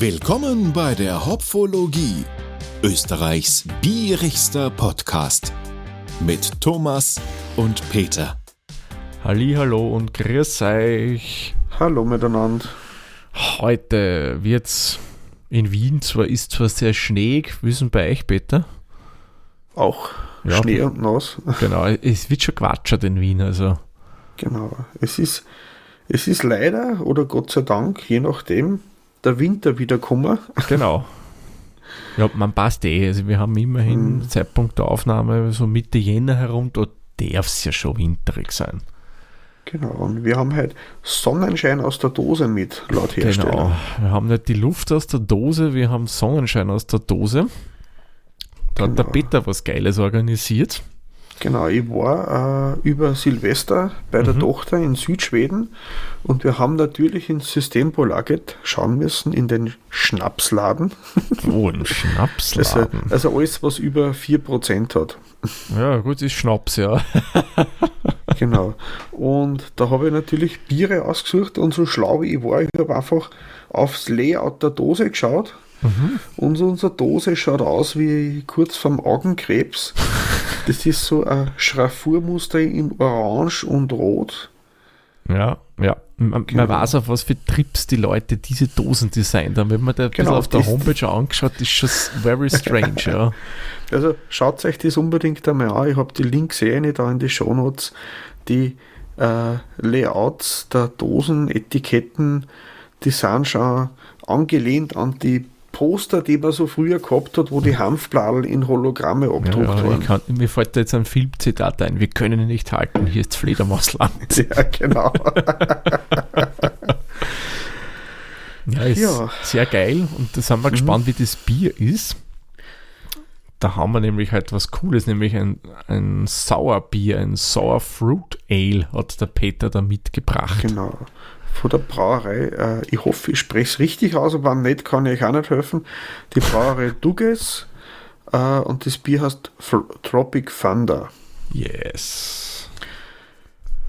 Willkommen bei der Hopfologie, Österreichs bierigster Podcast mit Thomas und Peter. Hallo und grüß euch. Hallo miteinander. Heute wird's in Wien zwar ist zwar sehr schneeig, wissen bei euch Peter? Auch ja, Schnee und nass. Genau, es wird schon quatschert in Wien, also. Genau. Es ist, es ist leider oder Gott sei Dank, je nachdem, der Winter wieder gekommen. Genau. Ja, man passt eh. Also wir haben immerhin hm. Zeitpunkt der Aufnahme so Mitte Jänner herum, da darf es ja schon winterig sein. Genau, und wir haben halt Sonnenschein aus der Dose mit, laut Hersteller. Genau, wir haben nicht die Luft aus der Dose, wir haben Sonnenschein aus der Dose. Da genau. hat der genau. Peter was Geiles organisiert. Genau, ich war äh, über Silvester bei der mhm. Tochter in Südschweden und wir haben natürlich ins Systembolaget schauen müssen in den Schnapsladen. Oh, ein Schnapsladen. Also, also alles, was über 4% hat. Ja, gut, ist Schnaps, ja. genau. Und da habe ich natürlich Biere ausgesucht und so schlau wie ich war, ich habe einfach aufs Layout der Dose geschaut. Mhm. Und unsere Dose schaut aus wie kurz vorm Augenkrebs. Das ist so ein Schraffurmuster in Orange und Rot. Ja, ja. Man, genau. man weiß auf was für Trips die Leute diese Dosen designt haben. Wenn man da genau, auf der Homepage angeschaut, ist schon very strange, ja. Also schaut euch das unbedingt einmal an. Ich habe die Links eh nicht da in die Shownotes. Die äh, Layouts der Dosen, Etiketten, die sind schon angelehnt an die Poster, die man so früher gehabt hat, wo die Hanfbladel in Hologramme abgedruckt ja, ja, waren. Kann, mir fällt da jetzt ein Filmzitat ein. Wir können ihn nicht halten, hier ist Fledermausland. Ja, genau. ja, ist ja. sehr geil und da sind wir mhm. gespannt, wie das Bier ist. Da haben wir nämlich halt was Cooles, nämlich ein, ein Sauerbier, ein Sour Fruit Ale hat der Peter da mitgebracht. Genau von der Brauerei. Äh, ich hoffe, ich spreche es richtig aus, aber wenn nicht, kann ich euch auch nicht helfen. Die Brauerei Duges äh, und das Bier heißt Tropic Thunder. Yes.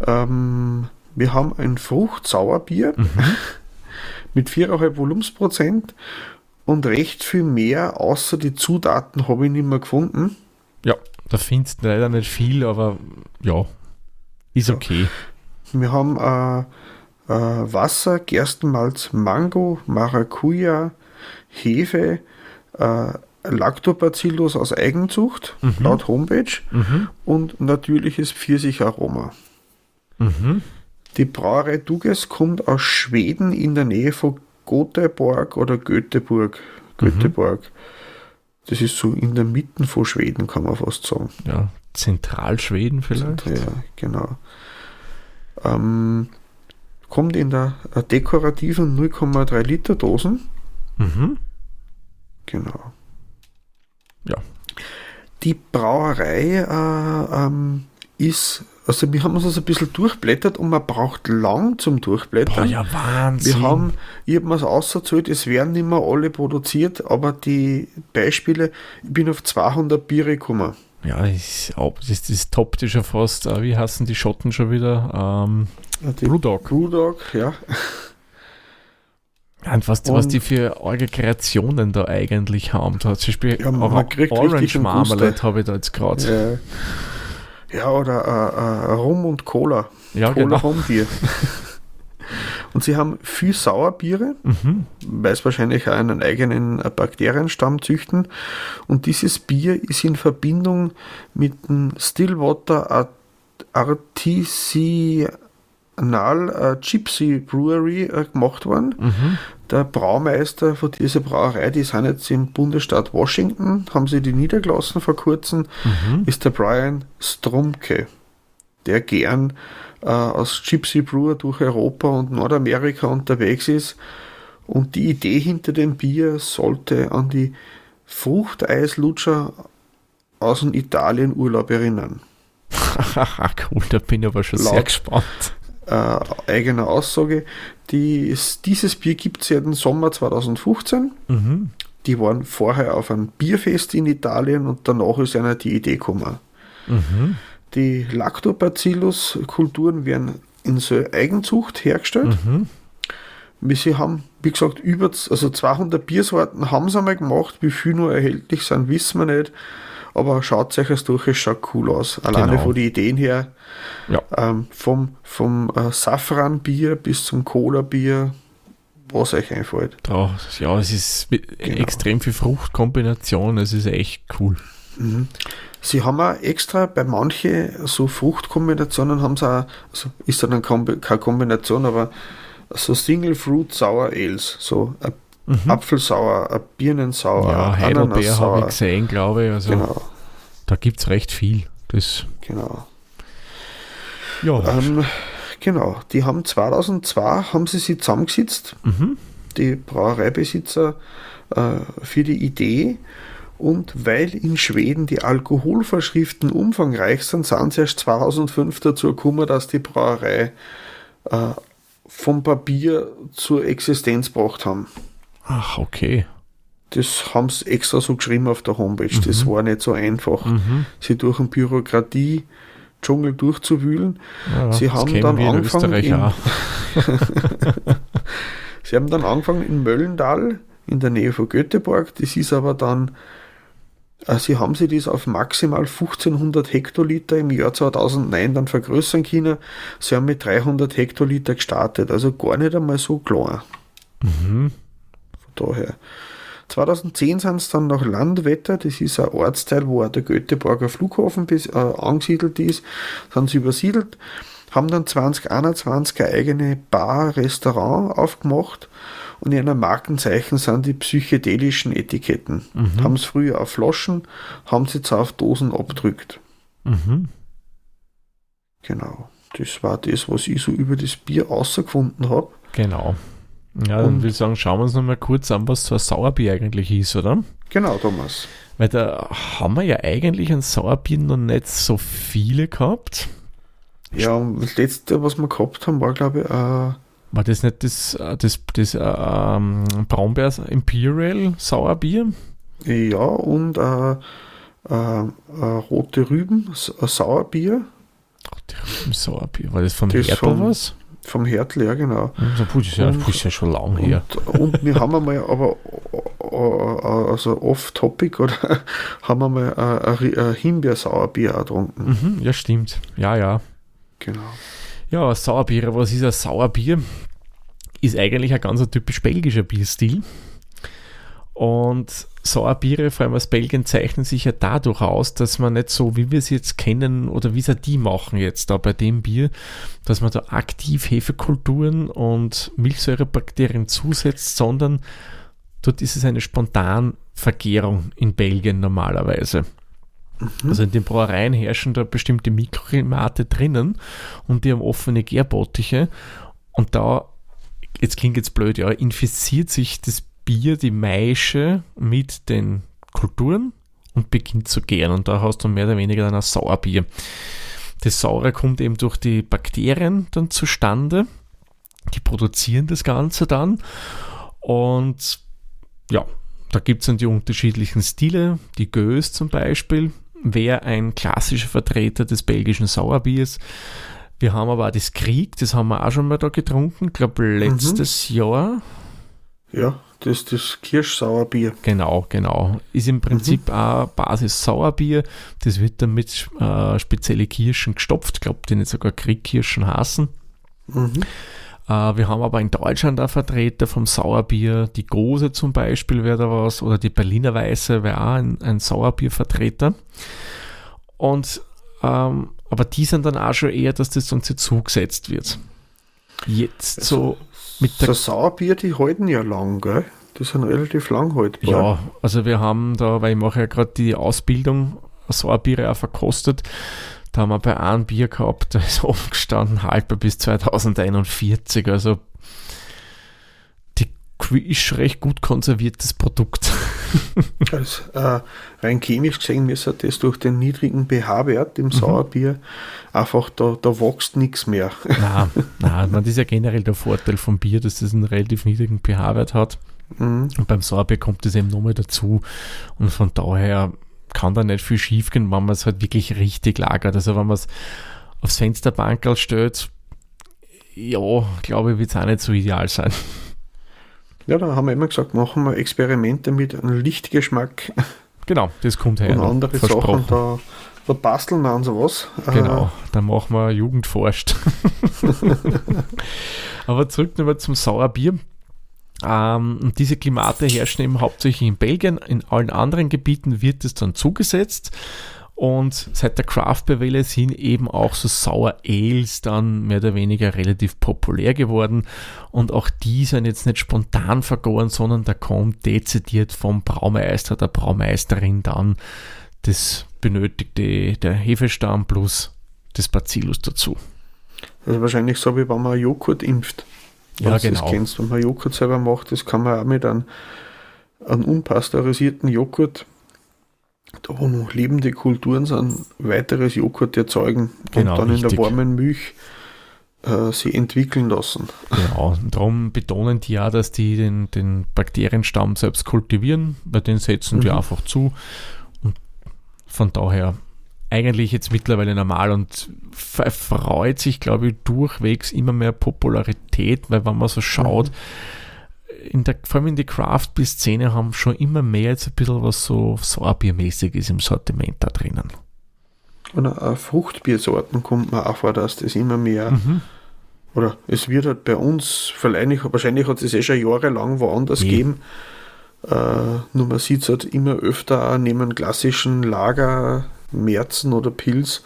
Ähm, wir haben ein Fruchtsauerbier mhm. mit 4,5 Volumensprozent und recht viel mehr, außer die Zutaten habe ich nicht mehr gefunden. Ja, da findest du leider nicht viel, aber ja, ist okay. Ja. Wir haben äh, äh, Wasser, Gerstenmalz, Mango, Maracuja, Hefe, äh, Lactobacillus aus Eigenzucht, mhm. laut Homepage, mhm. und natürliches Pfirsicharoma. Mhm. Die Brauerei Duges kommt aus Schweden in der Nähe von Göteborg oder Göteborg. Göteborg. Das ist so in der Mitte von Schweden, kann man fast sagen. Ja, Zentralschweden vielleicht. Ja, genau. Ähm, kommt in der äh, dekorativen 0,3 Liter Dosen. Mhm. Genau. Ja. Die Brauerei äh, ähm, ist, also wir haben uns das ein bisschen durchblättert und man braucht lang zum Durchblättern. Boah, ja, Wahnsinn. Wir haben, ich habe mir es ausgezählt, es werden nicht mehr alle produziert, aber die Beispiele, ich bin auf 200 Biere gekommen. Ja, ist, das, das toppt ja schon fast, äh, wie heißen die Schotten schon wieder? Ähm, die Brewdog. Brewdog, ja. Und was, und was die für eure Kreationen da eigentlich haben. Zum Beispiel ja, Orange Marmalade habe ich da jetzt gerade. Ja. ja, oder äh, äh, Rum und Cola. Ja, Cola genau. Rumbier. und sie haben viel Sauerbiere, mhm. weil es wahrscheinlich auch einen eigenen Bakterienstamm züchten. Und dieses Bier ist in Verbindung mit dem Stillwater Artisi Nal äh, Gypsy Brewery äh, gemacht worden. Mhm. Der Braumeister von dieser Brauerei, die sind jetzt im Bundesstaat Washington, haben sie die niedergelassen vor kurzem, mhm. ist der Brian Strumke, der gern äh, als Gypsy Brewer durch Europa und Nordamerika unterwegs ist. Und die Idee hinter dem Bier sollte an die Fruchteislutscher aus dem Italien-Urlaub erinnern. cool, da bin ich aber schon Laut, sehr gespannt äh, eigener Aussage. Die, dieses Bier gibt es seit dem Sommer 2015. Mhm. Die waren vorher auf einem Bierfest in Italien und danach ist einer die Idee gekommen. Mhm. Die Lactobacillus-Kulturen werden in so Eigenzucht hergestellt. Mhm. Sie haben, wie gesagt, über also 200 Biersorten haben sie einmal gemacht. Wie viel nur erhältlich sind, wissen wir nicht. Aber schaut euch das durch, es schaut cool aus. Alleine genau. von den Ideen her. Ja. Ähm, vom vom äh, Safranbier bis zum Cola-Bier, was euch einfällt. Ja, ja es ist genau. extrem viel Fruchtkombination, es ist echt cool. Mhm. Sie haben auch extra bei manchen so Fruchtkombinationen haben sie auch, also ist dann keine Kombination, aber so Single Fruit Sour Ales, so ein mhm. Apfelsauer, ein Birnensauer, ja, Heidelbeer habe ich gesehen, glaube ich. Also genau. Da gibt es recht viel. Das genau. Ja. Ähm, genau, die haben 2002 haben sie sich zusammengesetzt, mhm. die Brauereibesitzer, äh, für die Idee. Und weil in Schweden die Alkoholvorschriften umfangreich sind, sind sie erst 2005 dazu gekommen, dass die Brauerei äh, vom Papier zur Existenz gebracht haben. Ach, okay. Das haben sie extra so geschrieben auf der Homepage. Mhm. Das war nicht so einfach, mhm. sie durch den Bürokratie-Dschungel durchzuwühlen. Ja, sie haben dann angefangen. In, sie haben dann angefangen in Möllendal in der Nähe von Göteborg. Das ist aber dann, sie haben sich das auf maximal 1500 Hektoliter im Jahr 2009 dann vergrößern können. Sie haben mit 300 Hektoliter gestartet, also gar nicht einmal so klar. Mhm. Von daher. 2010 sind es dann nach Landwetter, das ist ein Ortsteil, wo auch der Göteborger Flughafen bis, äh, angesiedelt ist, sind sie übersiedelt, haben dann 2021 eine eigene Bar, Restaurant aufgemacht und in einem Markenzeichen sind die psychedelischen Etiketten. Mhm. Haben es früher auf Flaschen, haben sie jetzt auf Dosen abdrückt. Mhm. Genau. Das war das, was ich so über das Bier außergefunden habe. Genau. Ja, dann würde ich sagen, schauen wir uns nochmal kurz an, was so ein Sauerbier eigentlich ist, oder? Genau, Thomas. Weil da haben wir ja eigentlich ein Sauerbier noch nicht so viele gehabt. Ja, und das letzte, was wir gehabt haben, war, glaube ich, äh, war das nicht das, äh, das, das äh, ähm, Braunbär Imperial Sauerbier? Ja, und äh, äh, äh Rote Rüben Sauerbier. Rote Rüben Sauerbier, war das vom Hertel was? Vom Hertel, ja, genau. Also, das ist ja, und, ist ja schon lang her. Und, und wir haben einmal, aber also off-topic, oder haben wir mal ein, ein Himbeersauerbier getrunken. Mhm, ja, stimmt. Ja, ja. Genau. Ja, Sauerbier, was ist ein Sauerbier? Ist eigentlich ein ganz typisch belgischer Bierstil. Und Sauerbiere, vor allem aus Belgien, zeichnen sich ja dadurch aus, dass man nicht so, wie wir es jetzt kennen oder wie sie die machen jetzt da bei dem Bier, dass man da aktiv Hefekulturen und Milchsäurebakterien zusetzt, sondern dort ist es eine Spontanvergärung in Belgien normalerweise. Mhm. Also in den Brauereien herrschen da bestimmte Mikroklimate drinnen und die haben offene Gärbottiche und da, jetzt klingt jetzt blöd, ja, infiziert sich das Bier, die Maische mit den Kulturen und beginnt zu gären. Und da hast du mehr oder weniger dann ein Sauerbier. Das Saure kommt eben durch die Bakterien dann zustande. Die produzieren das Ganze dann. Und ja, da gibt es dann die unterschiedlichen Stile. Die Gös zum Beispiel wäre ein klassischer Vertreter des belgischen Sauerbiers. Wir haben aber auch das Krieg, das haben wir auch schon mal da getrunken, ich glaube letztes mhm. Jahr. Ja, das ist das Kirschsauerbier. Genau, genau. Ist im Prinzip mhm. auch Basis-Sauerbier. Das wird dann mit äh, spezielle Kirschen gestopft. Ich glaube, die nicht sogar Kriegkirschen hassen. Mhm. Äh, wir haben aber in Deutschland auch Vertreter vom Sauerbier. Die Gose zum Beispiel wäre da was. Oder die Berliner Weiße wäre auch ein, ein Sauerbiervertreter. Und ähm, aber die sind dann auch schon eher, dass das uns zugesetzt wird. Jetzt so mit der. So Sauerbier, die halten ja lang, gell? Die sind relativ lang haltbar. Ja, also wir haben da, weil ich mache ja gerade die Ausbildung, Sauerbiere auch verkostet. Da haben wir bei einem Bier gehabt, da ist offen gestanden, haltbar bis 2041. Also die ist recht gut konserviertes Produkt. also, äh, rein chemisch gesehen müsste das durch den niedrigen pH-Wert im mhm. Sauerbier einfach, da, da wächst nichts mehr. Nein, nein, das ist ja generell der Vorteil vom Bier, dass es einen relativ niedrigen pH-Wert hat. Mhm. Und beim Sauerbier kommt das eben nochmal dazu. Und von daher kann da nicht viel schief gehen, wenn man es halt wirklich richtig lagert. Also wenn man es aufs Fensterbank stellt, ja, glaube ich, wird es auch nicht so ideal sein. Ja, da haben wir immer gesagt, machen wir Experimente mit einem Lichtgeschmack. Genau, das kommt her. Und andere Sachen, da, da basteln wir an sowas. Genau, äh, da machen wir Jugendforscht. Aber zurück nochmal zum Sauerbier. Ähm, diese Klimate herrschen eben hauptsächlich in Belgien. In allen anderen Gebieten wird es dann zugesetzt. Und seit der Craft-Bewelle sind eben auch so Sour Ales dann mehr oder weniger relativ populär geworden. Und auch die sind jetzt nicht spontan vergoren, sondern da kommt dezidiert vom Braumeister, der Braumeisterin dann das benötigte, der Hefestamm plus das Bacillus dazu. Also wahrscheinlich so, wie wenn man Joghurt impft. Ja, genau. Das kennst. Wenn man Joghurt selber macht, das kann man auch mit einem, einem unpasteurisierten Joghurt da wo noch lebende Kulturen sind, weiteres Joghurt erzeugen genau, und dann richtig. in der warmen Milch äh, sie entwickeln lassen. Genau, und darum betonen die ja, dass die den, den Bakterienstamm selbst kultivieren, bei den setzen mhm. wir einfach zu und von daher eigentlich jetzt mittlerweile normal und erfreut sich, glaube ich, durchwegs immer mehr Popularität, weil wenn man so schaut, mhm in der, vor allem in die Craft-Bier-Szene haben schon immer mehr jetzt ein bisschen was so Sauerbiermäßiges im Sortiment da drinnen. Und auch Fruchtbiersorten kommt man auch vor, dass das immer mehr, mhm. oder es wird halt bei uns, vielleicht, wahrscheinlich hat es eh schon jahrelang woanders ja. gegeben, äh, nur man sieht es halt immer öfter auch neben klassischen Lager, Märzen oder Pilz,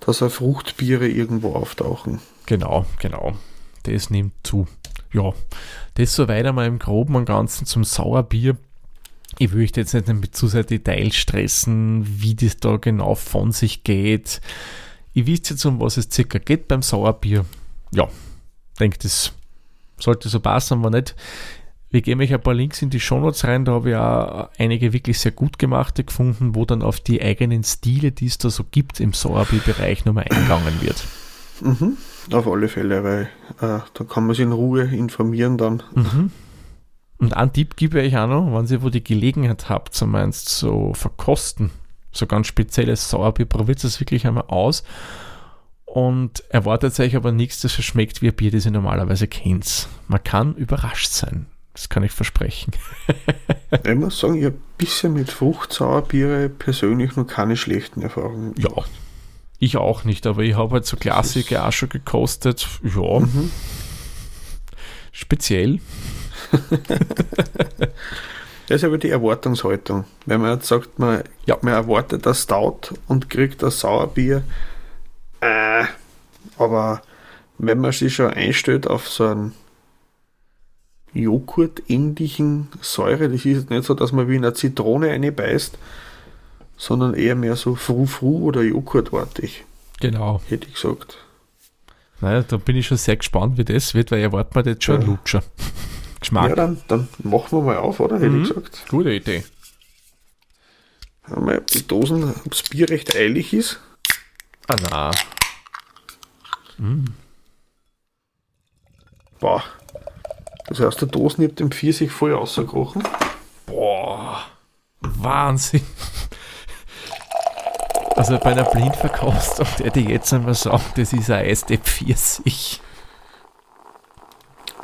dass auch Fruchtbiere irgendwo auftauchen. Genau, genau. Das nimmt zu. Ja, das soweit einmal im Groben und Ganzen zum Sauerbier. Ich möchte jetzt nicht mit zu sehr Details stressen, wie das da genau von sich geht. Ihr wisst jetzt, um was es circa geht beim Sauerbier. Ja, denke, das sollte so passen, aber nicht. Wir geben euch ein paar Links in die Shownotes rein, da habe ich auch einige wirklich sehr gut gemachte gefunden, wo dann auf die eigenen Stile, die es da so gibt im Sauerbier-Bereich nochmal eingegangen wird. Mhm. Auf alle Fälle, weil äh, da kann man sich in Ruhe informieren dann. Mhm. Und einen Tipp gebe ich euch auch noch, wenn ihr wo die Gelegenheit habt, so meinst, so verkosten, so ganz spezielles Sauerbier, probiert es wirklich einmal aus und erwartet euch aber nichts, das so schmeckt wie ein Bier, das ihr normalerweise kennt. Man kann überrascht sein. Das kann ich versprechen. ich muss sagen, ich habe ein bisschen mit Fruchtsauerbiere persönlich noch keine schlechten Erfahrungen gemacht. Ja, ich auch nicht, aber ich habe halt so Klassiker auch schon gekostet. Ja. Mhm. Speziell. das ist aber die Erwartungshaltung. Wenn man jetzt sagt, man, ja. man erwartet das Stout und kriegt das Sauerbier, äh, aber wenn man sich schon einstellt auf so einen Joghurt-ähnlichen Säure, das ist jetzt nicht so, dass man wie in eine Zitrone eine beißt, sondern eher mehr so Fru-Fru oder Joghurtartig. Genau. Hätte ich gesagt. Naja, da bin ich schon sehr gespannt, wie das wird, weil erwartet man jetzt schon ja. Lutscher. Geschmack. Ja, dann, dann machen wir mal auf, oder? Hätte mhm. ich gesagt. Gute Idee. Haben wir die Dosen, ob das Bier recht eilig ist. Ah, na. Mm. Boah. Also aus der Dose nicht dem Pfirsich voll rausgekrochen. Boah. Wahnsinn. Also bei einer Blindverkostung, der dir jetzt einmal sagt, das ist ein Eis Pfirsich.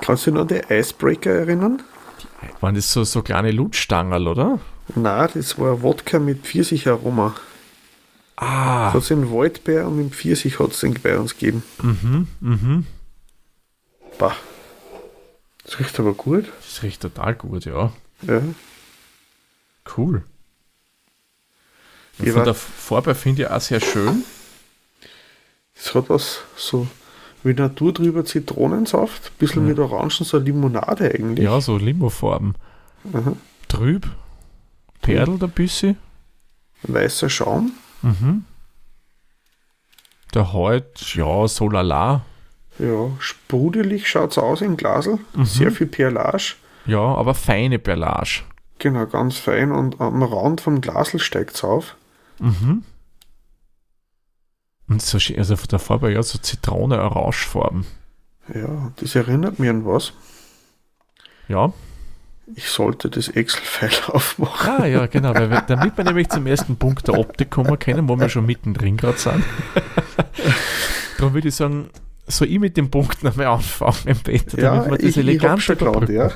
Kannst du dich noch an die Icebreaker erinnern? Waren das so, so kleine Lutschstangerl, oder? Nein, das war Wodka mit Pfirsicheraroma. Ah. Das hat in Waldbeer und im Pfirsich hat es den bei uns gegeben. Mhm, mhm. Bah. Das riecht aber gut. Das riecht total gut, ja. Ja. Cool. Von der Farbe finde ich auch sehr schön. Es hat was so wie Natur drüber Zitronensaft, ein bisschen ja. mit Orangen, so Limonade eigentlich. Ja, so Limofarben. Mhm. Trüb, perlt ein bisschen. Weißer Schaum. Mhm. Der Halt, ja, so lala. Ja, sprudelig schaut es aus im Glasl. Mhm. Sehr viel Perlage. Ja, aber feine Perlage. Genau, ganz fein und am Rand vom Glasl steigt es auf. Mhm. Und so, also von der Farbe ja so Zitrone-Orangefarben. Ja, das erinnert mich an was. Ja. Ich sollte das Excel-File aufmachen. Ah, ja, genau, weil wir, damit wir nämlich zum ersten Punkt der Optik kommen können, wo wir schon mittendrin gerade sind. Darum würde ich sagen, soll ich mit dem Punkt nochmal anfangen, Peter, ja, damit man das ich, elegant ich geglaubt, ja.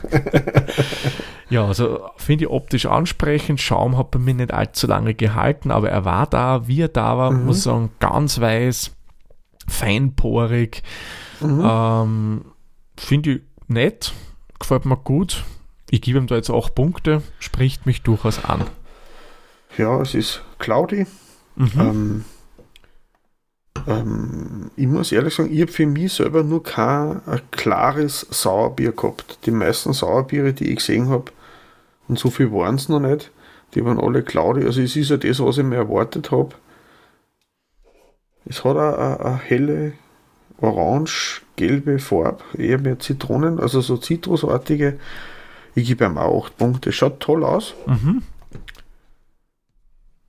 ja, also finde ich optisch ansprechend. Schaum hat bei mir nicht allzu lange gehalten, aber er war da, wie er da war, mhm. muss sagen, ganz weiß, feinporig. Mhm. Ähm, finde ich nett, gefällt mir gut. Ich gebe ihm da jetzt auch Punkte, spricht mich durchaus an. Ja, es ist cloudy. Mhm. Ähm, ähm, ich muss ehrlich sagen, ich habe für mich selber nur kein klares Sauerbier gehabt. Die meisten Sauerbiere, die ich gesehen habe, und so viel waren es noch nicht, die waren alle cloudy. Also es ist ja das, was ich mir erwartet habe. Es hat eine helle orange-gelbe Farbe, eher mehr Zitronen, also so zitrusartige. Ich gebe ihm auch 8 Punkte. Schaut toll aus. Mhm.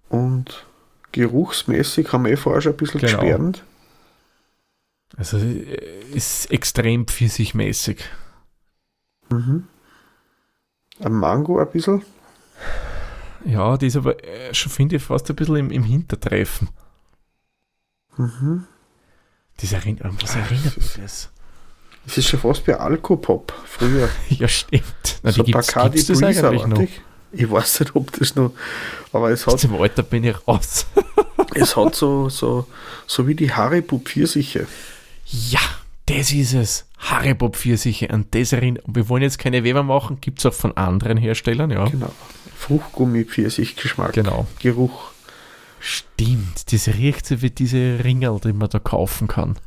Und geruchsmäßig haben wir eh vorher schon ein bisschen genau. geschwärmt. Also ist extrem pfirsichmäßig. Mhm. Ein Mango ein bisschen. Ja, die ist aber äh, schon, finde ich, fast ein bisschen im, im Hintertreffen. Mhm. Das erinnert, was erinnert mich das? Das ist schon fast wie Alkopop früher. ja, stimmt. Na, so die gibt's, Bacardi gibt's das eigentlich noch? Ich weiß nicht, ob das noch. Aber es hat. Im Alter bin ich raus. es hat so, so, so wie die Haribo Pfirsiche. Ja, das ist es. Haribo Pfirsiche. An das erinnert. Wir wollen jetzt keine Weber machen, gibt es auch von anderen Herstellern, ja. Genau. Fruchtgummi Pfirsich-Geschmack. Genau. Geruch. Stimmt, das riecht so wie diese Ringel, die man da kaufen kann.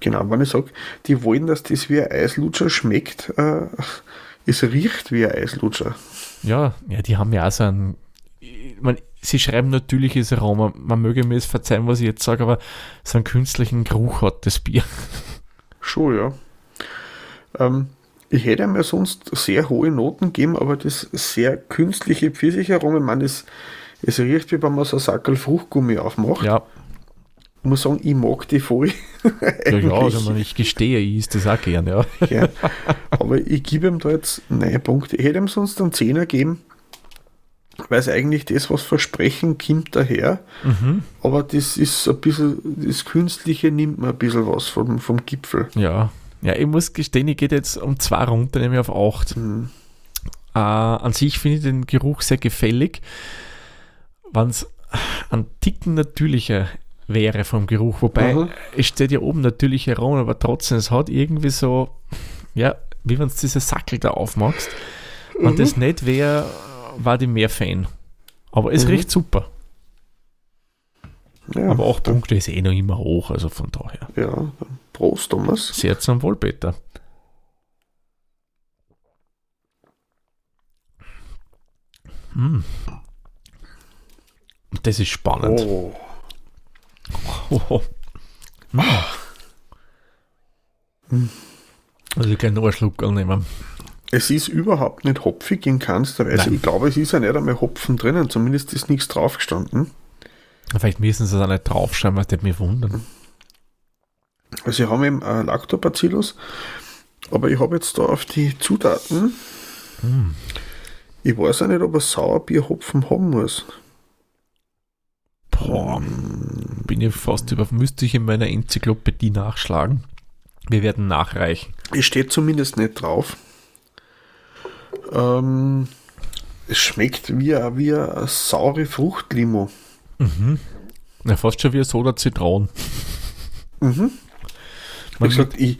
Genau, wenn ich sage, die wollen, dass das wie ein Eislutscher schmeckt, äh, es riecht wie ein Eislutscher. Ja, ja, die haben ja auch so einen. Man, sie schreiben natürliches Aroma. Man möge mir es verzeihen, was ich jetzt sage, aber so einen künstlichen Geruch hat das Bier. Schon, ja. Ähm, ich hätte mir sonst sehr hohe Noten gegeben, aber das sehr künstliche Pfirsicheraroma, man, es, es riecht wie wenn man so einen Sackel Fruchtgummi aufmacht. Ja. Ich muss sagen, ich mag die voll. ja, ja, also ich gestehe, ich ist das auch gern, ja. ja. Aber ich gebe ihm da jetzt 9 Punkte. Ich hätte ihm sonst einen 10er geben, weil es eigentlich das, was Versprechen kommt daher. Mhm. Aber das ist ein bisschen, das Künstliche nimmt mir ein bisschen was vom, vom Gipfel. Ja. Ja, ich muss gestehen, ich gehe jetzt um zwei runter, nämlich auf 8. Mhm. Äh, an sich finde ich den Geruch sehr gefällig. Wenn es ein Ticken natürlicher wäre vom Geruch. Wobei mhm. es steht ja oben natürlich herum, aber trotzdem, es hat irgendwie so, ja, wie wenn du diese Sackel da aufmachst. Wenn mhm. das nicht wäre, war die mehr Fan. Aber es mhm. riecht super. Ja, aber 8 Punkte ist eh noch immer hoch, also von daher. Ja, Prost, Thomas. Sehr zum Wohl, Peter. Hm. Das ist spannend. Oh. Oh. Also ich kann nur einen Schluck nehmen. Es ist überhaupt nicht hopfig in keinster Weise. Nein. Ich glaube, es ist ja nicht einmal Hopfen drinnen. Zumindest ist nichts draufgestanden. Vielleicht müssen sie es auch nicht draufschreiben, was mich wundern. Also ich habe eben äh, Lactobacillus, aber ich habe jetzt da auf die Zutaten. Hm. Ich weiß auch nicht, ob ein Sauerbier Hopfen haben muss. Boah, bin ich fast über, müsste ich in meiner Enzyklopädie nachschlagen. Wir werden nachreichen. Es steht zumindest nicht drauf. Ähm, es schmeckt wie, wie eine saure Fruchtlimo. Mhm. Ja, fast schon wie eine Soda Zitronen. Mhm. Wie gesagt, ich,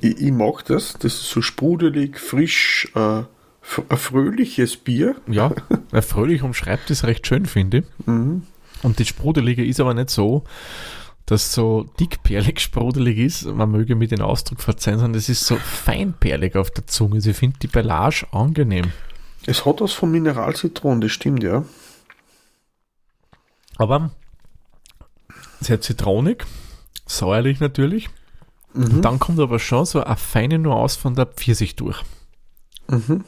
ich, ich, mag das. Das ist so sprudelig, frisch, äh, ein fröhliches Bier. Ja, fröhlich umschreibt es recht schön, finde ich. Mhm. Und das Sprudelige ist aber nicht so, dass so dickperlig sprudelig ist, man möge mir den Ausdruck verzeihen, sondern es ist so feinperlig auf der Zunge. Also ich finde die Beilage angenehm. Es hat was von Mineralzitron, das stimmt, ja. Aber sehr zitronig, säuerlich natürlich. Mhm. Und dann kommt aber schon so eine feine Nuance von der Pfirsich durch. Mhm.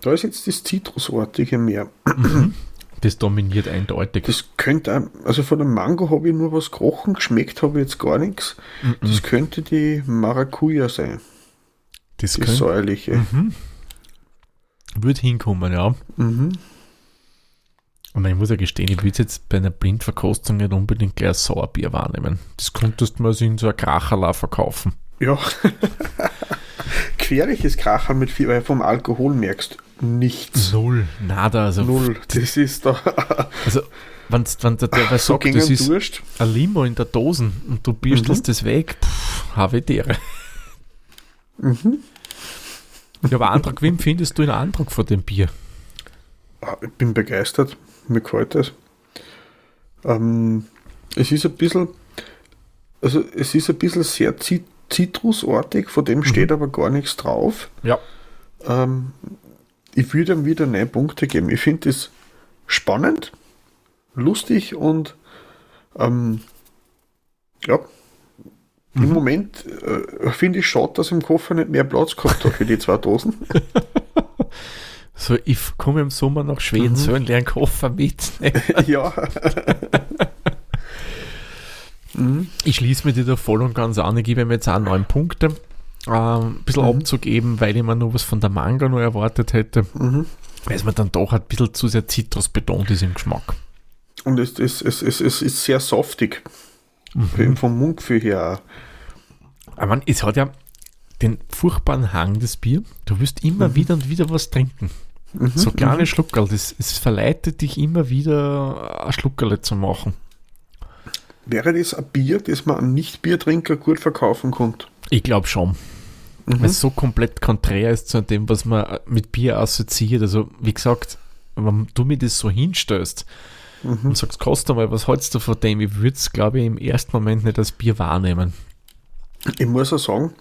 Da ist jetzt das Zitrusartige mehr. Mhm. Das dominiert eindeutig. Das könnte, also von dem Mango habe ich nur was gerochen, geschmeckt habe ich jetzt gar nichts. Mm Das könnte die Maracuja sein. Das die säuerliche. Mhm. Wird hinkommen, ja. Mhm. Aber ich muss ja gestehen, ich würde jetzt bei einer Blindverkostung nicht unbedingt gleich ein Sauerbier wahrnehmen. Das könntest du mal so in so einer Kracherla verkaufen. Ja. Gefährliches Krachern mit viel, weil vom Alkohol merkst nichts. Null, nada. Also Null, das ist da. also, wenn, wenn der, der so sagt, das ist Durst. ein Limo in der Dosen und du bürstelst mhm. das weg, pff, habe Tiere. Mhm. Ja, aber Antrag, wem findest du einen Antrag von dem Bier? Ah, ich bin begeistert, mir gefällt das. Ähm, es ist ein bisschen, also es ist ein bisschen sehr zitrusartig, von dem mhm. steht aber gar nichts drauf. Ja. Ähm, ich würde ihm wieder neun Punkte geben. Ich finde es spannend, lustig und ähm, ja, Mhm. Im Moment äh, finde ich schade, dass im Koffer nicht mehr Platz gehabt hat für die zwei Dosen. so, ich komme im Sommer nach Schweden, mhm. so einen leeren Koffer mitnehmen. ja. mhm. Ich schließe mir die da voll und ganz an. Ich gebe mir jetzt auch neun Punkte. Ähm, ein bisschen mhm. abzugeben, weil ich mir noch was von der Manga noch erwartet hätte. Mhm. Weil es mir dann doch ein bisschen zu sehr Zitrus betont ist im Geschmack. Und es, es, es, es, es ist sehr saftig. Mhm. Vom Mundgefühl her. Aber es hat ja den furchtbaren Hang, das Bier. Du wirst immer mhm. wieder und wieder was trinken. Mhm, so kleine mhm. Schluckerl. Das, es verleitet dich immer wieder, ein Schluckerl zu machen. Wäre das ein Bier, das man an Nicht-Biertrinker gut verkaufen könnte? Ich glaube schon. Mhm. Weil es so komplett konträr ist zu dem, was man mit Bier assoziiert. Also, wie gesagt, wenn du mir das so hinstellst, mhm. und sagst, kostet mal, was hältst du von dem? Ich würde es, glaube ich, im ersten Moment nicht als Bier wahrnehmen. Ich muss auch sagen,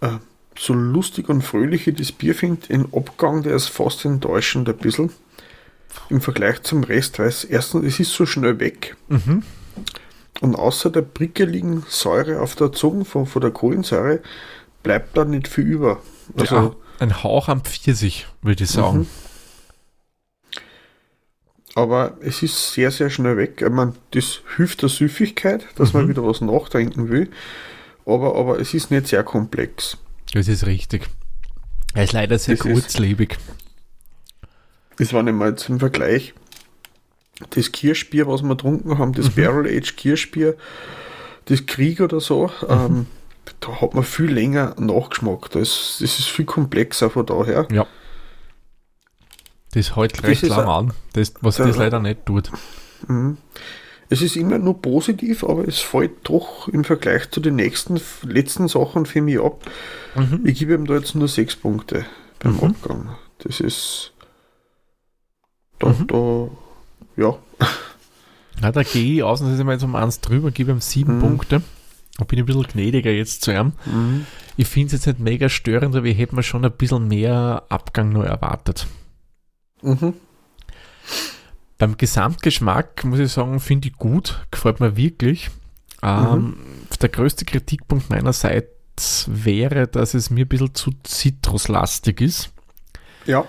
äh, so lustig und fröhlich ich das Bier finde, im Abgang, der ist fast enttäuschend ein bisschen im Vergleich zum Rest, weil es erstens, es ist so schnell weg. Mhm. Und außer der prickeligen Säure auf der Zunge von, von der Kohlensäure bleibt da nicht viel über. Also, ja, ein Hauch am Pfirsich, würde ich sagen. Mhm. Aber es ist sehr, sehr schnell weg. Ich meine, das hilft der Süffigkeit, dass mhm. man wieder was nachdenken will. Aber, aber es ist nicht sehr komplex. Das ist richtig. Er ist leider sehr das kurzlebig. Das war nicht mal zum Vergleich. Das Kirschbier, was wir getrunken haben, das mhm. Barrel Age Kirschbier, das Krieg oder so, mhm. ähm, da hat man viel länger Nachgeschmack. Das, das ist viel komplexer von daher. Ja. Das hält recht lang an, das, was das leider nicht tut. Mhm. Es ist immer nur positiv, aber es fällt doch im Vergleich zu den nächsten, letzten Sachen für mich ab. Mhm. Ich gebe ihm da jetzt nur sechs Punkte beim mhm. Abgang. Das ist da, mhm. da ja. Ja, da gehe ich ausnahmsweise jetzt um eins drüber, gebe ihm sieben mhm. Punkte. Da bin ich ein bisschen gnädiger jetzt zu ihm. Mhm. Ich finde es jetzt nicht mega störend, aber ich hätte mir schon ein bisschen mehr Abgang noch erwartet. Mhm. Beim Gesamtgeschmack muss ich sagen, finde ich gut, gefällt mir wirklich. Ähm, mhm. der größte Kritikpunkt meinerseits wäre, dass es mir ein bisschen zu zitruslastig ist. Ja.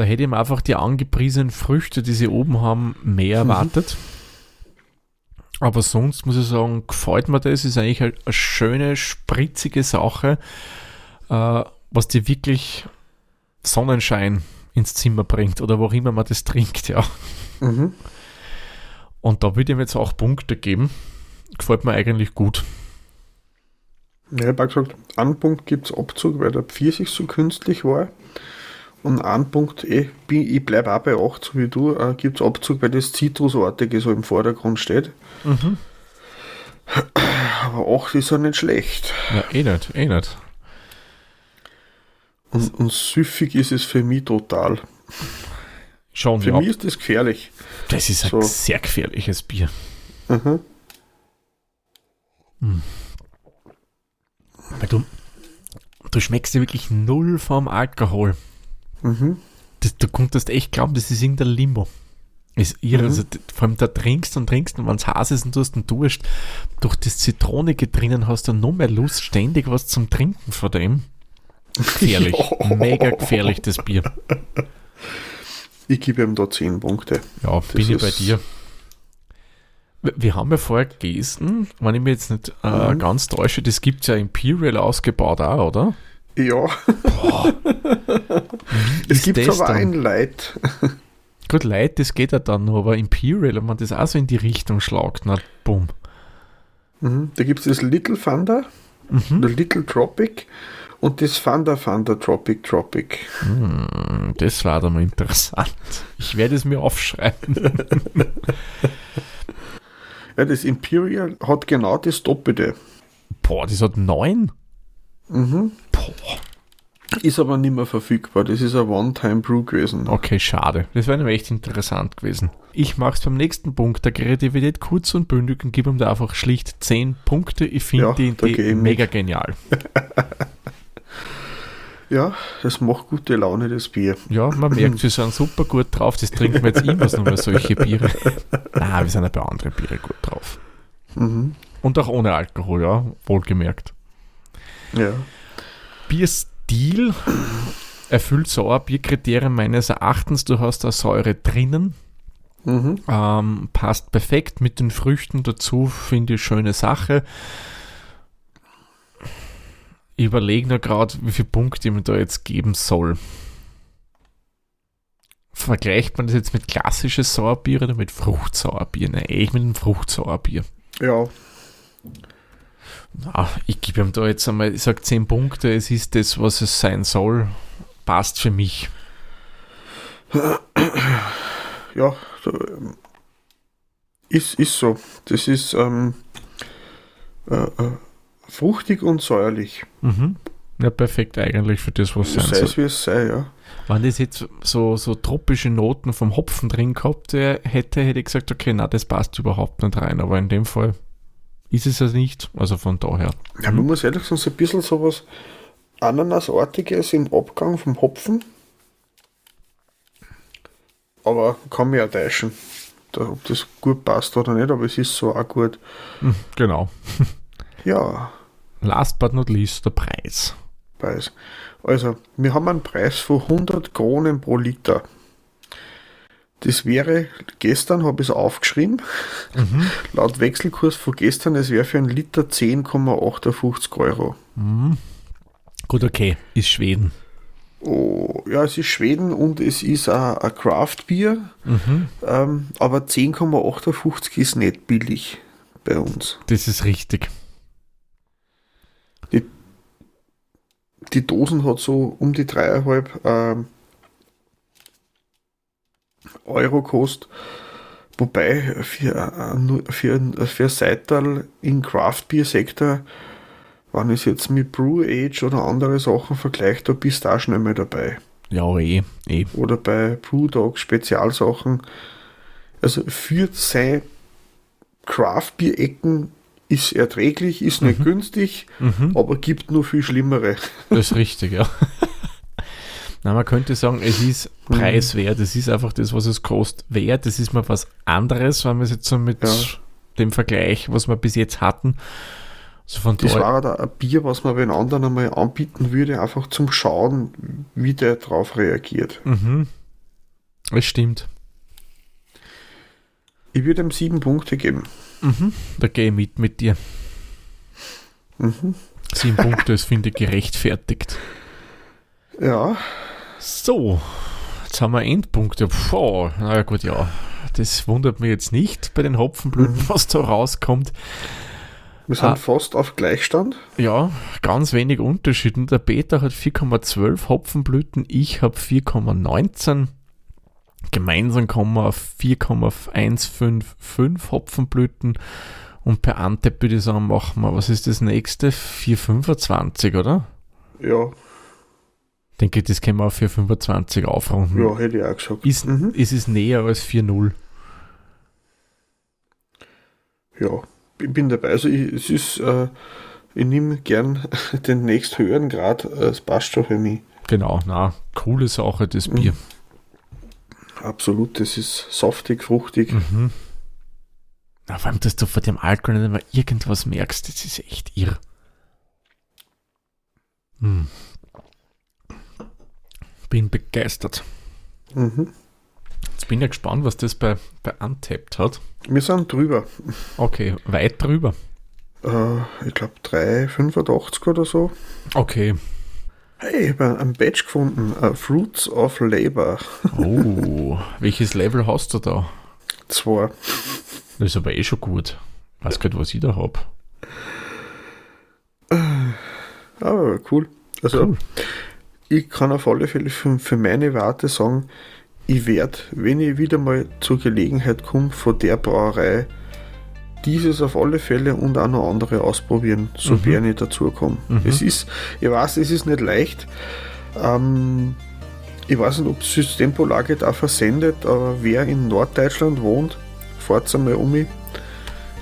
Da hätte ich mir einfach die angepriesenen Früchte, die sie oben haben, mehr mhm. erwartet. Mhm. Aber sonst muss ich sagen, gefällt mir das. Ist eigentlich eine, eine schöne, spritzige Sache, äh, was dir wirklich Sonnenschein ins Zimmer bringt oder wo auch immer man das trinkt, ja. Mhm. Und da würde ich mir jetzt auch Punkte geben. Gefällt mir eigentlich gut. Ja, ich habe gesagt, einen Punkt gibt es Abzug, weil der Pfirsich so künstlich war. Und einen Punkt, eh, ich bleibe auch bei 8, so wie du, äh, gibt es Abzug, weil das Zitrusartige so im Vordergrund steht. Mhm. Aber 8 ist ja nicht schlecht. Ja, eh nicht, eh nicht. Und, und süffig ist es für mich total. Schon, für ja. mich ist das gefährlich. Das ist so. ein sehr gefährliches Bier. Mhm. Hm. Weil du, du schmeckst ja wirklich null vom Alkohol. Mhm. Das, du konntest echt glauben, das ist irgendein Limo. Ist irre. Mhm. Also, vor allem da trinkst und trinkst und wenn es heiß ist und du hast einen Durst, durch das Zitronige drinnen hast du noch mehr Lust, ständig was zum Trinken von dem. Gefährlich. Mega gefährlich, das Bier. Ich gebe ihm da 10 Punkte. Ja, das bin ich bei dir. Wir haben ja vorher gelesen, wenn ich mir jetzt nicht äh, mhm. ganz täusche, das gibt es ja Imperial ausgebaut auch, oder? Ja. Boah. es gibt aber ein Light. Gut, Light, das geht ja dann noch, aber Imperial, wenn man das auch so in die Richtung schlagt, na, bumm. Mhm. Da gibt es das Little Thunder, mhm. der Little Tropic und das Thunder Thunder Tropic Tropic. Hm, das war dann mal interessant. Ich werde es mir aufschreiben. ja, das Imperial hat genau das Doppelte. Boah, das hat neun? Mhm. Ist aber nicht mehr verfügbar. Das ist ein One-Time-Brew gewesen. Okay, schade. Das wäre nämlich echt interessant gewesen. Ich mache es beim nächsten Punkt der Kreativität kurz und bündig und gebe ihm da einfach schlicht 10 Punkte. Ich finde ja, die, die mega mit. genial. ja, es macht gute Laune, das Bier. Ja, man merkt, wir sind super gut drauf. Das trinken wir jetzt immer so nur solche Biere. Nein, wir sind ja bei anderen Biere gut drauf. Mhm. Und auch ohne Alkohol, ja, wohlgemerkt. Ja. Bierstil erfüllt Sauerbierkriterien meines Erachtens. Du hast da Säure drinnen. Mhm. Ähm, passt perfekt mit den Früchten dazu, finde ich schöne Sache. Ich überlege nur gerade, wie viele Punkte man da jetzt geben soll. Vergleicht man das jetzt mit klassisches Sauerbier oder mit Fruchtsauerbier? Nein, ich mit einem Fruchtsauerbier. Ja. Na, ich gebe ihm da jetzt einmal, ich sage 10 Punkte, es ist das, was es sein soll. Passt für mich. Ja, ähm, ist, ist so. Das ist ähm, äh, äh, fruchtig und säuerlich. Mhm. Ja, perfekt eigentlich für das, was sein sei soll. es wie es sei, ja. Wenn das jetzt so, so tropische Noten vom Hopfen drin gehabt hätte, hätte ich gesagt, okay, na, das passt überhaupt nicht rein. Aber in dem Fall ist es ja nicht. Also von daher. Ja, man muss ehrlich sagen, so ein bisschen sowas Ananasartiges im Abgang vom Hopfen. Aber kann mich auch täuschen, ob das gut passt oder nicht, aber es ist so auch gut. Hm, genau. ja. Last but not least der Preis. Preis. Also, wir haben einen Preis von 100 Kronen pro Liter. Das wäre, gestern habe ich es aufgeschrieben, mhm. laut Wechselkurs von gestern, es wäre für einen Liter 10,58 Euro. Mhm. Gut, okay, ist Schweden. Oh, ja, es ist Schweden und es ist ein, ein Craft-Bier, mhm. ähm, aber 10,58 ist nicht billig bei uns. Das ist richtig. Die, die Dosen hat so um die dreieinhalb ähm, Euro kostet. Wobei für, für, für Seital im Craft-Bier-Sektor, wenn ich es jetzt mit Brew Age oder andere Sachen vergleiche, da bist du auch schnell mal dabei. Ja, eh, eh. Oder bei Brewdog Spezialsachen. Also für sein Craft-Bier-Ecken ist erträglich, ist nicht mhm. günstig, mhm. aber gibt nur viel schlimmere. Das ist richtig, ja. Na, man könnte sagen, es ist mhm. preiswert, es ist einfach das, was es kostet, wert. Das ist mal was anderes, wenn wir es jetzt so mit ja. dem Vergleich, was wir bis jetzt hatten. Also von das war da ein Bier, was man den anderen einmal anbieten würde, einfach zum Schauen, wie der drauf reagiert. Mhm. Es stimmt. Ich würde ihm sieben Punkte geben. Mhm. Da gehe ich mit mit dir. Mhm. Sieben Punkte, das finde ich gerechtfertigt. Ja. So, jetzt haben wir Endpunkte. Puh, na gut, ja. Das wundert mich jetzt nicht bei den Hopfenblüten, mhm. was da rauskommt. Wir sind ah, fast auf Gleichstand. Ja, ganz wenig Unterschied. Der Peter hat 4,12 Hopfenblüten, ich habe 4,19. Gemeinsam kommen wir auf 4,155 Hopfenblüten. Und per Antep würde ich sagen, machen wir, was ist das nächste? 4,25, oder? Ja, denke, das können wir auf 4,25 aufrunden. Ja, hätte ich auch gesagt. Ist, mhm. ist es näher als 4,0? Ja, ich bin dabei. Also ich, es ist, äh, ich nehme gern den nächsthöheren Grad, äh, es passt schon für mich. Genau, na, coole Sache, das mhm. Bier. Absolut, das ist saftig, fruchtig. Mhm. Na, vor allem, dass du vor dem Alkohol nicht mehr irgendwas merkst, das ist echt irr. Hm bin begeistert. Mhm. Jetzt bin ich gespannt, was das bei, bei Untapped hat. Wir sind drüber. Okay, weit drüber. Äh, ich glaube 3,85 oder so. Okay. Hey, ich habe einen Badge gefunden. Uh, Fruits of Labor. Oh, welches Level hast du da? Zwei. Das ist aber eh schon gut. Weiß gar nicht, was ich da habe. Ah, cool. Also, cool. Ich kann auf alle Fälle für, für meine Warte sagen, ich werde, wenn ich wieder mal zur Gelegenheit komme, von der Brauerei dieses auf alle Fälle und auch noch andere ausprobieren, so mhm. ich dazu komme. Mhm. Es ist, ich weiß, es ist nicht leicht. Ähm, ich weiß nicht, ob Systempolage da versendet, aber wer in Norddeutschland wohnt, fahrt einmal um mich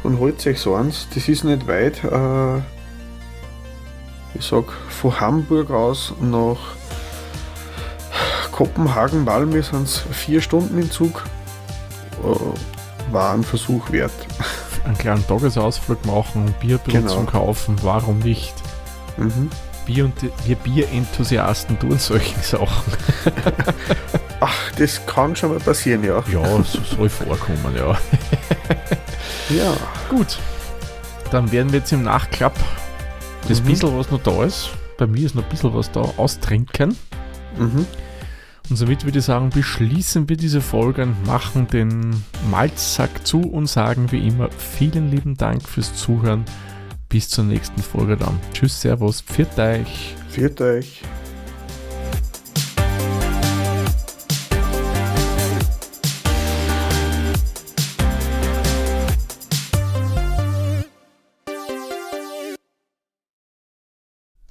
und holt euch so eins. Das ist nicht weit. Äh, ich sag, von Hamburg aus nach Kopenhagen, Malmö sind es vier Stunden im Zug. Äh, war ein Versuch wert. Einen kleinen Tagesausflug machen, Bier genau. zum Kaufen, warum nicht? Mhm. Bier und wir Bierenthusiasten tun solche Sachen. Ach, das kann schon mal passieren, ja. Ja, so soll vorkommen, ja. ja. Gut. Dann werden wir jetzt im Nachklapp das mhm. bisschen, was noch da ist, bei mir ist noch ein bisschen was da, austrinken. Mhm. Und somit würde ich sagen, beschließen wir diese Folge und machen den Malzsack zu und sagen wie immer vielen lieben Dank fürs Zuhören. Bis zur nächsten Folge dann. Tschüss, Servus, pfiat euch. Pfiat euch.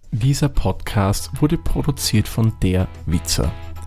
Dieser Podcast wurde produziert von der Witzer.